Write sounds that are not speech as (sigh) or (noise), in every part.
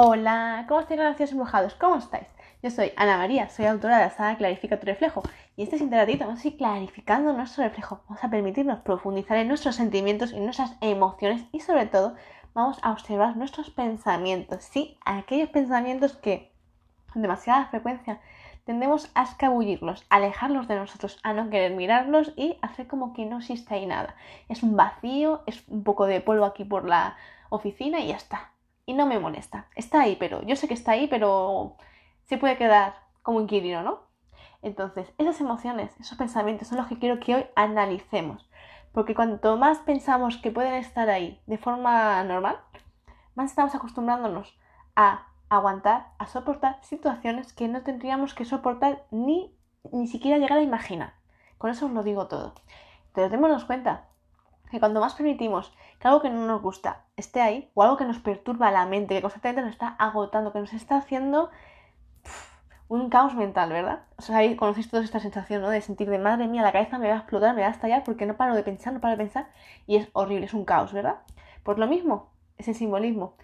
Hola, ¿cómo estáis, graciosos embrujados? ¿Cómo estáis? Yo soy Ana María, soy autora de la saga Clarifica tu reflejo y este es vamos a ir clarificando nuestro reflejo. Vamos a permitirnos profundizar en nuestros sentimientos y nuestras emociones y sobre todo vamos a observar nuestros pensamientos, sí, aquellos pensamientos que con demasiada frecuencia tendemos a escabullirlos, alejarlos de nosotros, a no querer mirarlos y hacer como que no existe ahí nada. Es un vacío, es un poco de polvo aquí por la oficina y ya está y no me molesta. Está ahí, pero yo sé que está ahí, pero se puede quedar como inquilino, ¿no? Entonces, esas emociones, esos pensamientos son los que quiero que hoy analicemos. Porque cuanto más pensamos que pueden estar ahí de forma normal, más estamos acostumbrándonos a aguantar, a soportar situaciones que no tendríamos que soportar ni, ni siquiera llegar a imaginar. Con eso os lo digo todo. Pero démonos cuenta que cuando más permitimos que algo que no nos gusta esté ahí, o algo que nos perturba la mente, que constantemente nos está agotando, que nos está haciendo un caos mental, ¿verdad? O sea, ahí conocéis toda esta sensación, ¿no? De sentir de madre mía, la cabeza me va a explotar, me va a estallar porque no paro de pensar, no paro de pensar, y es horrible, es un caos, ¿verdad? Pues lo mismo, ese simbolismo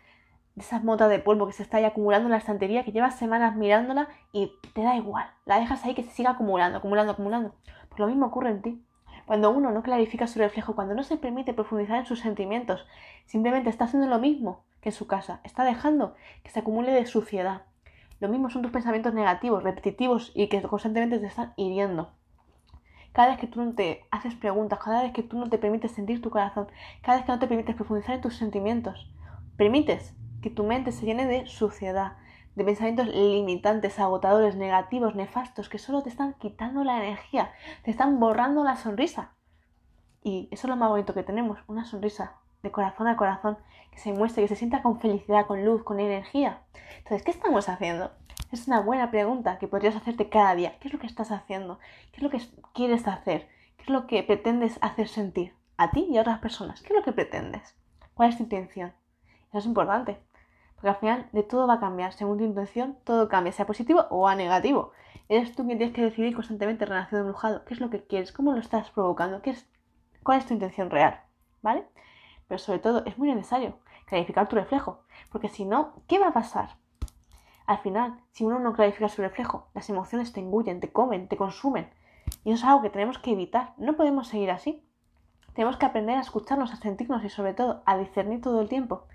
de esas motas de polvo que se está ahí acumulando en la estantería, que llevas semanas mirándola y te da igual, la dejas ahí que se siga acumulando, acumulando, acumulando. Pues lo mismo ocurre en ti. Cuando uno no clarifica su reflejo, cuando no se permite profundizar en sus sentimientos, simplemente está haciendo lo mismo que en su casa, está dejando que se acumule de suciedad. Lo mismo son tus pensamientos negativos, repetitivos y que constantemente te están hiriendo. Cada vez que tú no te haces preguntas, cada vez que tú no te permites sentir tu corazón, cada vez que no te permites profundizar en tus sentimientos, permites que tu mente se llene de suciedad, de pensamientos limitantes, agotadores, negativos, nefastos, que solo te están quitando la energía, te están borrando la sonrisa. Y eso es lo más bonito que tenemos, una sonrisa de corazón a corazón, que se muestre, que se sienta con felicidad, con luz, con energía. Entonces, ¿qué estamos haciendo? Es una buena pregunta que podrías hacerte cada día. ¿Qué es lo que estás haciendo? ¿Qué es lo que quieres hacer? ¿Qué es lo que pretendes hacer sentir a ti y a otras personas? ¿Qué es lo que pretendes? ¿Cuál es tu intención? Eso es importante. Porque al final de todo va a cambiar. Según tu intención, todo cambia, sea positivo o a negativo. Eres tú quien tienes que decidir constantemente relación de embrujado. ¿Qué es lo que quieres? ¿Cómo lo estás provocando? ¿Qué es, ¿Cuál es tu intención real? ¿Vale? Pero sobre todo es muy necesario clarificar tu reflejo. Porque si no, ¿qué va a pasar? Al final, si uno no clarifica su reflejo, las emociones te engullen, te comen, te consumen. Y eso es algo que tenemos que evitar. No podemos seguir así. Tenemos que aprender a escucharnos, a sentirnos y sobre todo a discernir todo el tiempo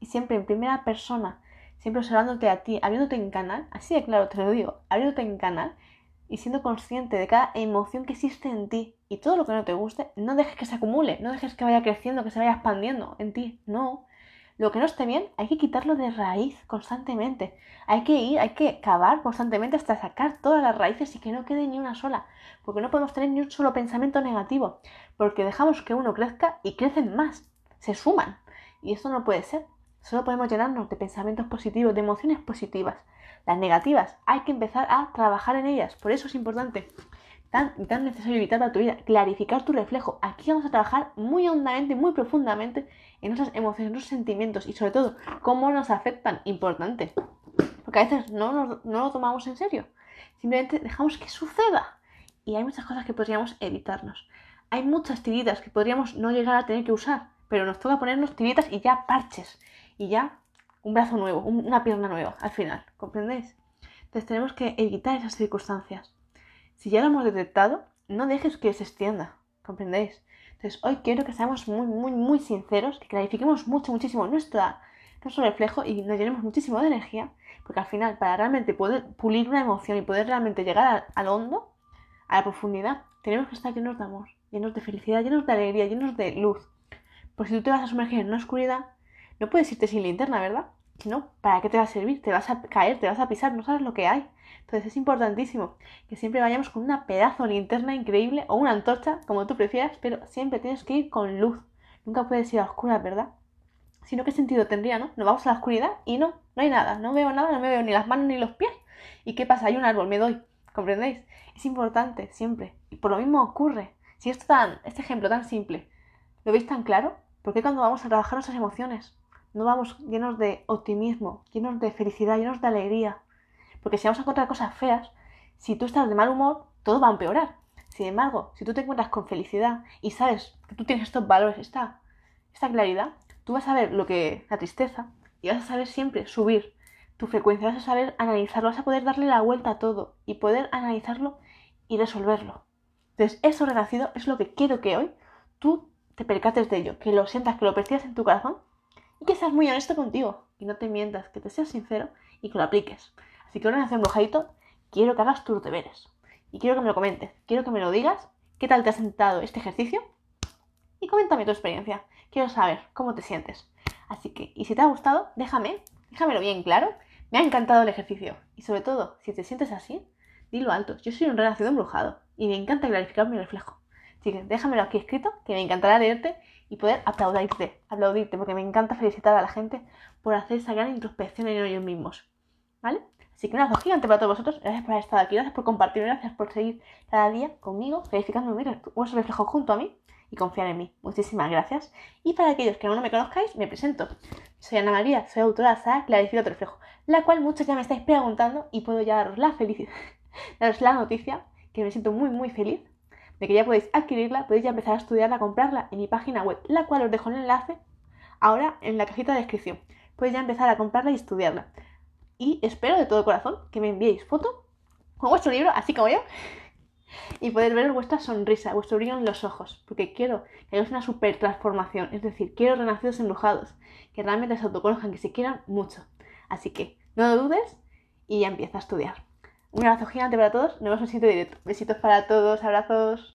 y siempre en primera persona, siempre observándote a ti, abriéndote en canal, así de claro te lo digo, abriéndote en canal y siendo consciente de cada emoción que existe en ti y todo lo que no te guste, no dejes que se acumule, no dejes que vaya creciendo, que se vaya expandiendo en ti, no. Lo que no esté bien hay que quitarlo de raíz constantemente. Hay que ir, hay que cavar constantemente hasta sacar todas las raíces y que no quede ni una sola. Porque no podemos tener ni un solo pensamiento negativo. Porque dejamos que uno crezca y crecen más. Se suman. Y esto no puede ser. Solo podemos llenarnos de pensamientos positivos, de emociones positivas. Las negativas, hay que empezar a trabajar en ellas. Por eso es importante, tan, tan necesario evitar para tu vida, clarificar tu reflejo. Aquí vamos a trabajar muy hondamente, muy profundamente en nuestras emociones, en nuestros sentimientos y sobre todo cómo nos afectan. Importante. Porque a veces no, no lo tomamos en serio. Simplemente dejamos que suceda. Y hay muchas cosas que podríamos evitarnos. Hay muchas tiritas que podríamos no llegar a tener que usar, pero nos toca ponernos tiritas y ya parches y ya un brazo nuevo, una pierna nueva al final, ¿comprendéis? Entonces tenemos que evitar esas circunstancias. Si ya lo hemos detectado, no dejes que se extienda, ¿comprendéis? Entonces hoy quiero que seamos muy, muy, muy sinceros, que clarifiquemos mucho, muchísimo nuestra, nuestro reflejo y nos llenemos muchísimo de energía, porque al final, para realmente poder pulir una emoción y poder realmente llegar al hondo, a la profundidad, tenemos que estar llenos de amor, llenos de felicidad, llenos de alegría, llenos de luz. Porque si tú te vas a sumergir en una oscuridad, no puedes irte sin linterna, ¿verdad? Si no, ¿para qué te va a servir? Te vas a caer, te vas a pisar, no sabes lo que hay. Entonces es importantísimo que siempre vayamos con una pedazo de linterna increíble o una antorcha, como tú prefieras, pero siempre tienes que ir con luz. Nunca puedes ir a oscuras, ¿verdad? Si no, ¿qué sentido tendría, no? Nos vamos a la oscuridad y no, no hay nada, no veo nada, no me veo ni las manos ni los pies. ¿Y qué pasa? Hay un árbol, me doy. ¿Comprendéis? Es importante, siempre. Y por lo mismo ocurre. Si esto tan, este ejemplo tan simple, ¿lo veis tan claro? ¿Por qué cuando vamos a trabajar nuestras emociones no vamos llenos de optimismo, llenos de felicidad, llenos de alegría. Porque si vamos a encontrar cosas feas, si tú estás de mal humor, todo va a empeorar. Sin embargo, si tú te encuentras con felicidad y sabes que tú tienes estos valores, esta, esta claridad, tú vas a ver lo que la tristeza y vas a saber siempre subir tu frecuencia, vas a saber analizarlo, vas a poder darle la vuelta a todo y poder analizarlo y resolverlo. Entonces, eso renacido es lo que quiero que hoy tú te percates de ello, que lo sientas, que lo percibas en tu corazón que seas muy honesto contigo, que no te mientas, que te seas sincero y que lo apliques. Así que ahora en embrujadito quiero que hagas tus deberes y quiero que me lo comentes, quiero que me lo digas, qué tal te ha sentado este ejercicio y coméntame tu experiencia. Quiero saber cómo te sientes. Así que, y si te ha gustado, déjame, déjamelo bien claro. Me ha encantado el ejercicio. Y sobre todo, si te sientes así, dilo alto. Yo soy un renacido embrujado y me encanta clarificar mi reflejo. Así que déjamelo aquí escrito, que me encantará leerte y poder aplaudirte, aplaudirte, porque me encanta felicitar a la gente por hacer esa gran introspección en ellos mismos. ¿Vale? Así que un abrazo gigante para todos vosotros. Gracias por haber estado aquí, gracias por compartir, gracias por seguir cada día conmigo, verificando vuestro reflejo junto a mí y confiar en mí. Muchísimas gracias. Y para aquellos que aún no me conozcáis, me presento. Soy Ana María, soy autora de la Clarifica tu reflejo, la cual muchos ya me estáis preguntando y puedo ya daros la felicidad, (laughs) daros la noticia que me siento muy muy feliz de que ya podéis adquirirla, podéis ya empezar a estudiarla, a comprarla en mi página web, la cual os dejo el enlace ahora en la cajita de descripción. Podéis ya empezar a comprarla y estudiarla. Y espero de todo corazón que me enviéis foto con vuestro libro, así como yo, y poder ver vuestra sonrisa, vuestro brillo en los ojos, porque quiero que hagáis una super transformación, es decir, quiero renacidos embrujados, que realmente se autoconozcan, que se quieran mucho. Así que no lo dudes y ya empieza a estudiar. Un abrazo gigante para todos, nos vemos en el sitio directo. Besitos para todos, abrazos.